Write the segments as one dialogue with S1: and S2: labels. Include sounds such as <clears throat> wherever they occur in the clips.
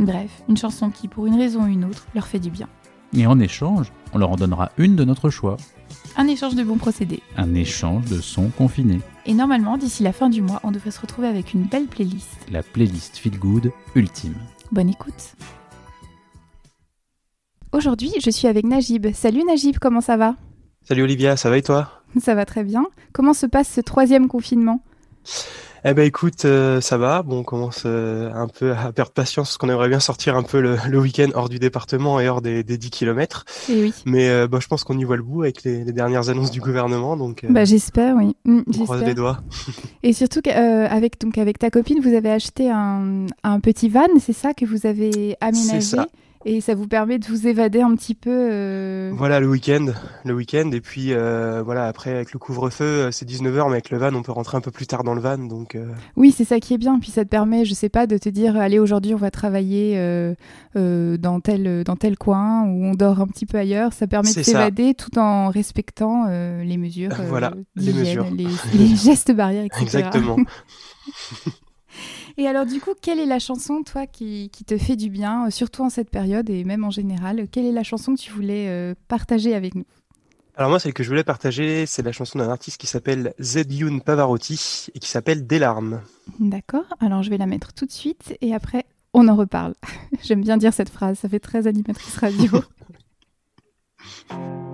S1: Bref, une chanson qui, pour une raison ou une autre, leur fait du bien.
S2: Et en échange, on leur en donnera une de notre choix.
S1: Un échange de bons procédés.
S2: Un échange de sons confinés.
S1: Et normalement, d'ici la fin du mois, on devrait se retrouver avec une belle playlist.
S2: La playlist Feel Good ultime.
S1: Bonne écoute. Aujourd'hui, je suis avec Najib. Salut Najib, comment ça va?
S3: Salut Olivia, ça va et toi?
S1: Ça va très bien. Comment se passe ce troisième confinement?
S3: Eh ben écoute, euh, ça va. Bon, on commence euh, un peu à perdre patience parce qu'on aimerait bien sortir un peu le, le week-end hors du département et hors des, des 10 km.
S1: Eh oui.
S3: Mais euh, bah, je pense qu'on y voit le bout avec les, les dernières annonces du gouvernement. Donc, euh,
S1: Bah j'espère, oui. Mm,
S3: on croise les doigts. <laughs>
S1: Et surtout qu'avec donc avec ta copine, vous avez acheté un, un petit van, c'est ça que vous avez aménagé?
S3: ça.
S1: Et ça vous permet de vous évader un petit peu. euh,
S3: Voilà le week-end, le week-end. Et puis euh, voilà, après avec le couvre-feu, euh, c'est 19h, mais avec le van, on peut rentrer un peu plus tard dans le van. Donc euh,
S1: Oui, c'est ça qui est bien. Puis ça te permet, je sais pas, de te dire, allez, aujourd'hui, on va travailler dans, tel, dans tel coin ou on dort un petit peu ailleurs. Ça permet de s'évader tout en respectant les mesures.
S3: Voilà, les mesures.
S1: Les, <laughs> les gestes barrières, etc.
S3: exactement. <laughs>
S1: Et alors, du coup, quelle est la chanson, toi, qui, qui te fait du bien, euh, surtout en cette période et même en général? Quelle est la chanson que tu voulais euh, partager avec nous?
S3: Alors moi, celle que je voulais partager, c'est la chanson d'un artiste qui s'appelle Zedyoun Pavarotti et qui s'appelle Des larmes.
S1: D'accord Alors, je vais la mettre tout de suite et après, on en reparle. <laughs> J'aime bien dire cette phrase, ça fait très animatrice radio. <laughs>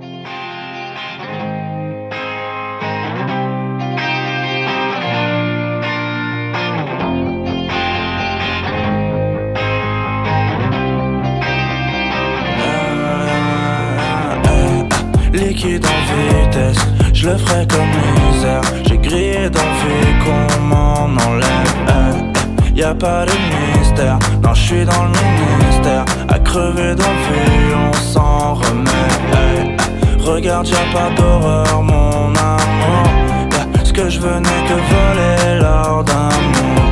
S4: Liquide en vitesse, je le ferai comme misère. J'ai grillé d'envie qu'on m'en enlève. eh, eh. Y a pas de mystère, non, je suis dans le ministère. À crever d'envie, on s'en remet. eh. Regarde, y'a pas d'horreur, mon amour. Ce que je n'est que voler l'or d'amour.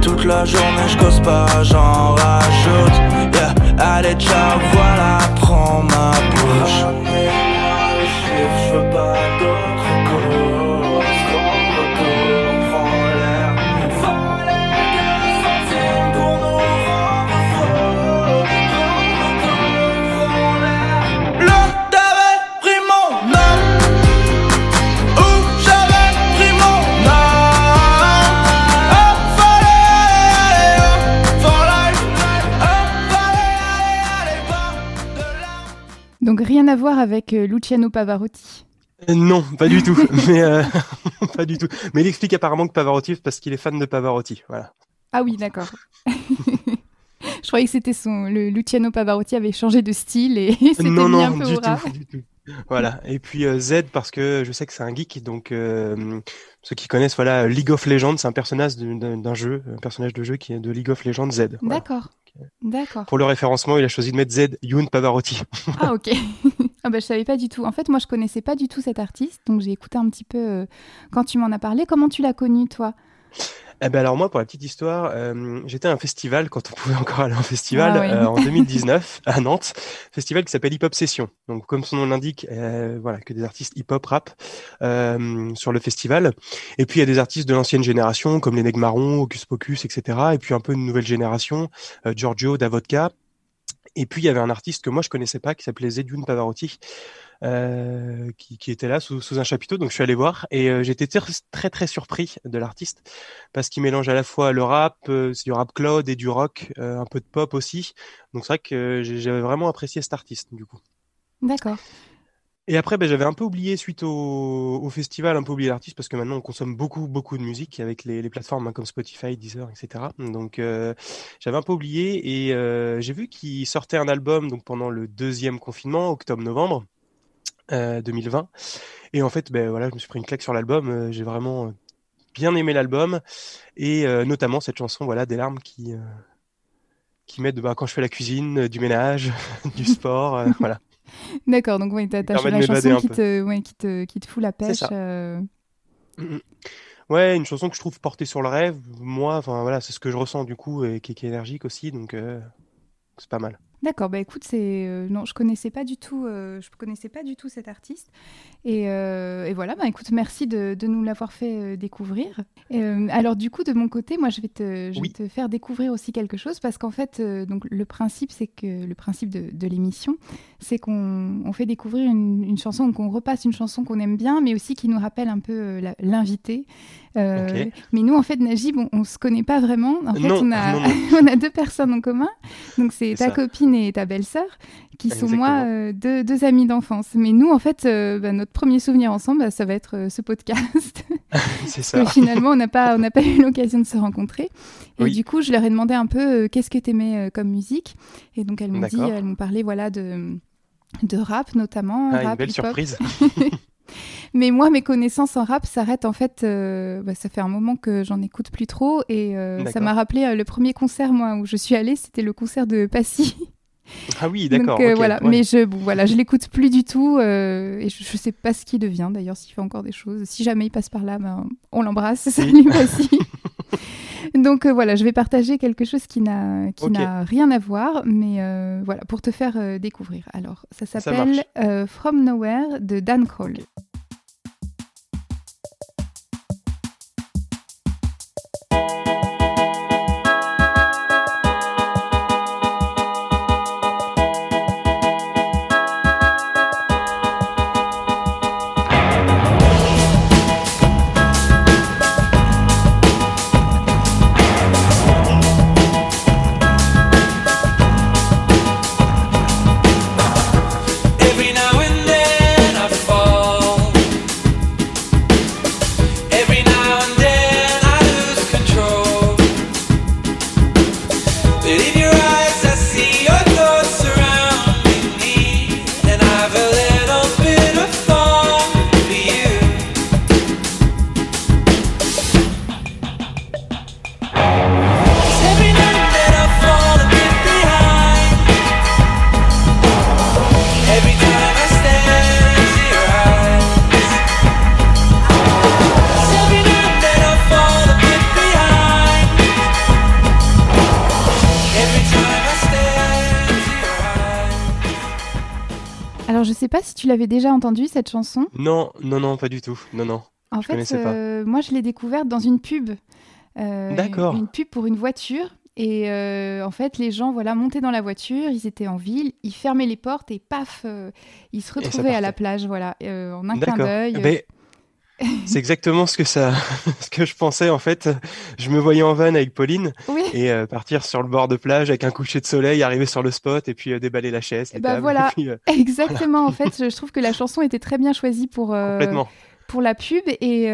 S4: Toute la journée, je cause pas, j'en rajoute. Allez, ciao, voilà, prends ma bouche.
S1: Donc, rien à voir avec euh, Luciano Pavarotti.
S3: Euh, Non, pas du tout. <laughs> mais euh, <laughs> pas du tout. Mais il explique apparemment que Pavarotti parce qu'il est fan de Pavarotti. Voilà.
S1: Ah oui, d'accord. <laughs> je croyais que c'était son. Le Luciano Pavarotti avait changé de style et s'était
S3: non,
S1: mis
S3: non,
S1: un peu
S3: du
S1: au rap.
S3: tout, du tout. Voilà. Et puis euh, Z parce que je sais que c'est un geek. Donc euh, ceux qui connaissent, voilà, League of Legends, c'est un personnage de- d'un d'un jeu, un personnage de jeu qui est de League of Legends Z. Voilà.
S1: D'accord. D'accord.
S3: Pour le référencement, il a choisi de mettre Z Youn Pavarotti.
S1: Ah ok. <laughs> ah bah je savais pas du tout. En fait, moi je connaissais pas du tout cet artiste, donc j'ai écouté un petit peu euh, quand tu m'en as parlé. Comment tu l'as connu toi?
S3: Eh ben alors moi, pour la petite histoire, euh, j'étais à un festival quand on pouvait encore aller en festival
S1: Ah oui.
S3: euh, en 2019 <laughs> à Nantes, festival qui s'appelle Hip Hop Session. Donc comme son nom l'indique, euh, voilà que des artistes hip hop rap euh, sur le festival. Et puis il y a des artistes de l'ancienne génération comme les Nègres Marrons, Hocus Pocus, etc. Et puis un peu une nouvelle génération, Giorgio, Davodka. Et puis il y avait un artiste que moi je connaissais pas qui s'appelait Zedioun Pavarotti. euh, qui, était là sous, un chapiteau, donc je suis allé voir et euh, j'étais très, très surpris de l'artiste parce qu'il mélange à la fois le rap, euh, du rap cloud et du rock, euh, un peu de pop aussi. Donc c'est vrai que j'avais vraiment apprécié cet artiste du coup.
S1: D'accord.
S3: Et après, ben, j'avais un peu oublié, suite au, au festival, un peu oublié l'artiste, parce que maintenant on consomme beaucoup, beaucoup de musique avec les, les plateformes hein, comme Spotify, Deezer, etc. Donc euh, j'avais un peu oublié et euh, j'ai vu qu'il sortait un album donc pendant le deuxième confinement, octobre-novembre euh, 2020. Et en fait, ben voilà, je me suis pris une claque sur l'album. euh, j'ai vraiment euh, bien aimé l'album et euh, notamment cette chanson, voilà, des larmes qui euh, qui m'aident bah, quand je fais la cuisine, euh, du ménage, <laughs> du sport, euh, <laughs> voilà. <laughs>
S1: D'accord, donc oui, t'as la chanson qui te, ouais, qui, te, qui te fout la pêche. euh. <clears throat>
S3: Ouais, une chanson que je trouve portée sur le rêve. Moi, enfin voilà, c'est ce que je ressens du coup et qui, qui est énergique aussi, donc euh, c'est pas mal.
S1: D'accord, bah écoute, c'est euh, non, je connaissais pas du tout, euh, je connaissais pas du tout cet artiste. Et, euh, et voilà, bah écoute, merci de, de nous l'avoir fait découvrir. Alors du coup, de mon côté, moi, je vais te, je
S3: Oui.
S1: vais te faire découvrir aussi quelque chose parce qu'en fait, donc le principe, c'est que le principe de, de l'émission, c'est qu'on on fait découvrir une, une chanson, qu'on repasse une chanson qu'on aime bien, mais aussi qui nous rappelle un peu l'invité. Euh. Mais nous, en fait, Najib, on, on se connaît pas vraiment. En fait,
S3: Non,
S1: on a,
S3: non, non. <laughs>
S1: on a deux personnes en commun. Donc c'est ta
S3: ça.
S1: copine et ta belle-sœur, qui sont moi euh, deux, deux amis d'enfance. Mais nous, en fait, euh, bah, notre premier souvenir ensemble, bah, ça va être ce podcast. <laughs>
S3: C'est
S1: Parce
S3: ça.
S1: que finalement, on n'a pas, on n'a pas eu l'occasion de se rencontrer. Et
S3: Oui.
S1: du coup, je leur ai demandé un peu qu'est-ce que tu aimais comme musique. Et donc, elles m'ont dit, elles m'ont parlé voilà, de, de rap notamment.
S3: Ah, une
S1: rap,
S3: belle
S1: hip-hop.
S3: surprise. <laughs>
S1: Mais moi, mes connaissances en rap s'arrêtent en fait. euh, bah, ça fait un moment que j'en écoute plus trop. Et euh, ça m'a rappelé euh, le premier concert moi, où je suis allée, c'était le concert de Passy. <laughs>
S3: Ah oui, d'accord.
S1: Donc euh,
S3: ok,
S1: voilà,
S3: ouais.
S1: mais je bon, voilà, je l'écoute plus du tout et je, je sais pas ce qu'il devient d'ailleurs s'il fait encore des choses. Si jamais il passe par là, ben, on l'embrasse, <laughs> salut aussi. <laughs> Donc euh, voilà, je vais partager quelque chose qui n'a qui
S3: Ok.
S1: n'a rien à voir, mais euh, voilà pour te faire euh, découvrir. Alors ça s'appelle From Nowhere de Dan Kroll. Sais pas si tu l'avais déjà entendu cette chanson.
S3: Non, non, non, pas du tout. Non, non.
S1: En
S3: Je
S1: fait, euh, moi je l'ai découverte dans une pub. Euh,
S3: D'accord.
S1: Une pub pour une voiture. Et euh, en fait, les gens voilà, montaient dans la voiture, ils étaient en ville, ils fermaient les portes et paf, ils se retrouvaient à la plage, voilà, en un clin d'œil.
S3: Ben, c'est exactement ce que ça, <laughs> ce que je pensais en fait. Je me voyais en van avec Pauline
S1: Oui,
S3: et euh, partir sur le bord de plage avec un coucher de soleil, arriver sur le spot et puis euh, déballer la chaise,
S1: ben
S3: tables,
S1: voilà.
S3: et <laughs> puis, euh,
S1: exactement. En fait, je trouve que la chanson était très bien choisie pour, pour la pub et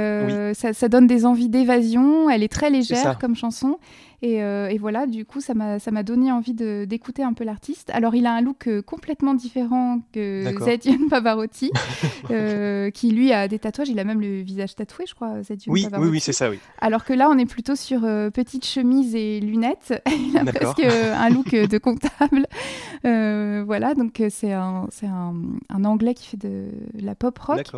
S1: ça, ça donne des envies d'évasion. Elle est très légère comme chanson. Et, euh, et voilà, du coup, ça m'a donné envie d'écouter un peu l'artiste. Alors, il a un look euh, complètement différent que. Zedjon Pavarotti, <laughs> euh, qui lui a des tatouages. Il a même le visage tatoué, je crois, Zedjon
S3: Oui, oui,
S1: Pavarotti.
S3: oui, c'est ça, oui.
S1: Alors que là, on est plutôt sur petite chemise et lunettes. <laughs> Il a presque un look de comptable. <laughs> Voilà, donc c'est un, un, un anglais qui fait de la pop rock.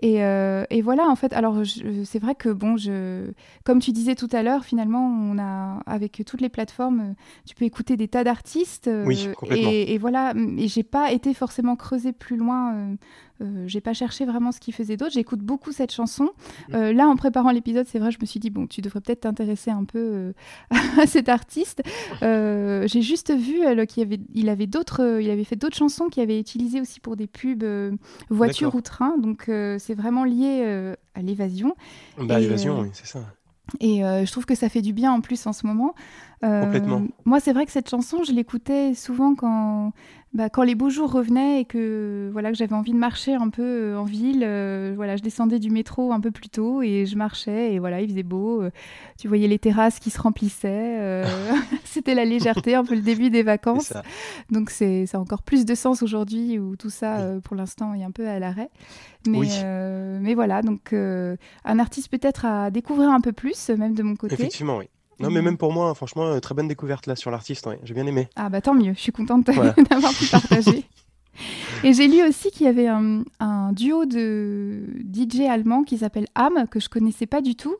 S1: Et, et voilà, en fait, alors c'est vrai que, bon, je, comme tu disais tout à l'heure, finalement, on a, avec toutes les plateformes, euh, tu peux écouter des tas d'artistes. euh,
S3: Oui, complètement.
S1: Et, et voilà, et j'ai pas été forcément creusée plus loin. euh, euh, j'ai pas cherché vraiment ce qu'il faisait d'autre. J'écoute beaucoup cette chanson.
S3: Mm.
S1: Euh, là, en préparant l'épisode, c'est vrai, je me suis dit bon, tu devrais peut-être t'intéresser un peu euh, <laughs> à cet artiste. J'ai juste vu qu'il avait, il avait d'autres, il avait fait d'autres chansons qui avaient utilisé aussi pour des pubs voiture ou train. Donc c'est vraiment lié à l'évasion.
S3: Bah, l'évasion, oui, c'est ça.
S1: Et euh, je trouve que ça fait du bien en plus en ce moment. Euh,
S3: Complètement.
S1: Moi, c'est vrai que cette chanson, je l'écoutais souvent quand, bah, quand les beaux jours revenaient et que voilà que j'avais envie de marcher un peu euh, en ville. euh, voilà, je descendais du métro un peu plus tôt et je marchais et voilà, il faisait beau. euh, tu voyais les terrasses qui se remplissaient. euh, <laughs> <laughs> C'était la légèreté, un peu le début des vacances. Donc c'est ça a encore plus de sens aujourd'hui où tout ça,
S3: Oui.
S1: pour l'instant, est un peu à l'arrêt. Mais,
S3: Oui.
S1: mais voilà, donc un artiste peut-être à découvrir un peu plus, même de mon côté.
S3: Effectivement, oui. Non, mais même pour moi, franchement, euh, très bonne découverte là sur l'artiste. ouais. J'ai bien aimé.
S1: Ah bah tant mieux, je suis contente
S3: Voilà. <laughs>
S1: d'avoir pu partager. Et j'ai lu aussi qu'il y avait un, un duo de DJ allemands qui s'appelle Am, que je connaissais pas du tout,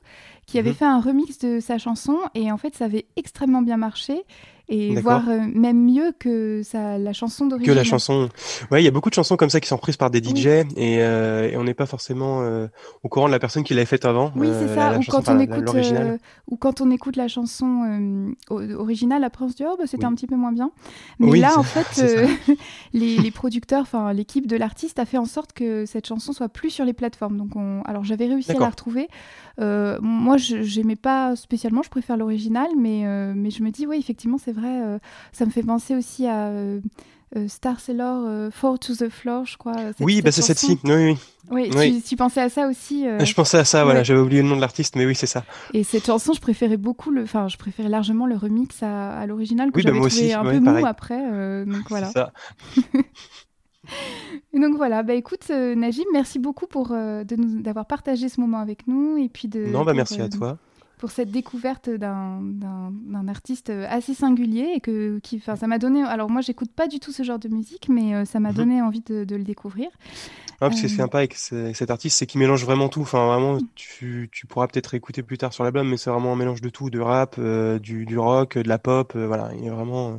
S1: qui avait
S3: Mhm.
S1: fait un remix de sa chanson et en fait ça avait extrêmement bien marché et voire euh, même mieux que sa, la chanson
S3: Que
S1: d'origine.
S3: la chanson. Ouais, il y a beaucoup de chansons comme ça qui sont reprises par des
S1: Oui.
S3: DJ et, euh, et on n'est pas forcément euh, au courant de la personne qui l'avait faite avant.
S1: Oui, c'est ça.
S3: la
S1: ou, quand on
S3: la-
S1: écoute, ou quand on écoute la chanson originale, après on se dit oh bah, c'était
S3: Oui.
S1: un petit peu moins bien. Mais
S3: Oui,
S1: là, en <laughs> fait, <laughs> les, les producteurs, enfin l'équipe de l'artiste a fait en sorte que cette chanson soit plus sur les plateformes. Donc, on... alors j'avais réussi à la retrouver. Moi, je j'aimais pas spécialement. Je préfère l'original, mais mais je me dis oui, effectivement, c'est vrai. Euh, ça me fait penser aussi à euh, euh, Star Sailor, Fall to the Floor, je crois.
S3: Oui, bah c'est
S1: chanson.
S3: celle-ci. Oui, oui.
S1: Oui. Tu, pensais à ça aussi. euh,
S3: Je pensais à ça, voilà. J'avais oublié le nom de l'artiste, mais oui, c'est ça.
S1: Et cette chanson, je préférais beaucoup le, enfin, je préférais largement le remix à, l'original que
S3: Oui, bah,
S1: j'avais trouvé
S3: aussi,
S1: un peu mou après. donc voilà. <laughs> Donc voilà. Bah écoute, Najib, merci beaucoup pour de nous d'avoir partagé ce moment avec nous et puis de.
S3: Non, bah merci à toi.
S1: Pour cette découverte d'un artiste assez singulier et que qui, enfin, ça m'a donné. Alors moi, j'écoute pas du tout ce genre de musique, mais euh, ça m'a
S3: Mhm.
S1: donné envie de, de le découvrir.
S3: Ah, parce que c'est
S1: Euh,
S3: sympa avec ce- cet artiste, c'est qu'il mélange vraiment tout. Enfin, vraiment, tu, tu pourras peut-être écouter plus tard sur l'album, mais c'est vraiment un mélange de tout, de rap, euh, du, du rock, de la pop. euh, voilà, il est vraiment euh,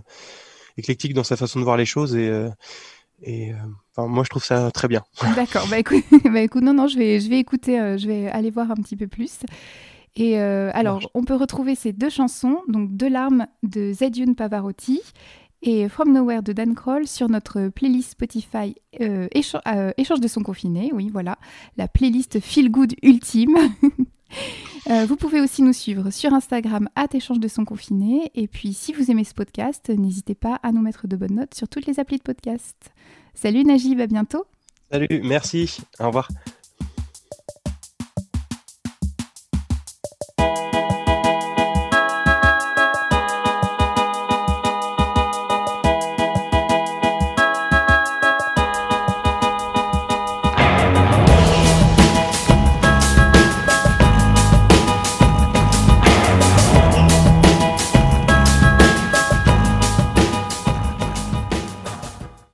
S3: éclectique dans sa façon de voir les choses et, euh, et euh, enfin, moi, je trouve ça très bien.
S1: D'accord, bah écoute, <laughs> bah écoute, non, non, je vais, je vais écouter, euh, je vais aller voir un petit peu plus. Et euh, alors, on peut retrouver ces deux chansons, donc Deux larmes de Zedune Pavarotti et From Nowhere de Dan Kroll sur notre playlist Spotify euh, écha- euh, Échange de son confiné, oui, voilà, la playlist Feel Good ultime. <laughs> Euh, vous pouvez aussi nous suivre sur Instagram à échange de son confiné. Et puis, si vous aimez ce podcast, n'hésitez pas à nous mettre de bonnes notes sur toutes les applis de podcast. Salut Najib, à bientôt.
S3: Salut, merci, au revoir.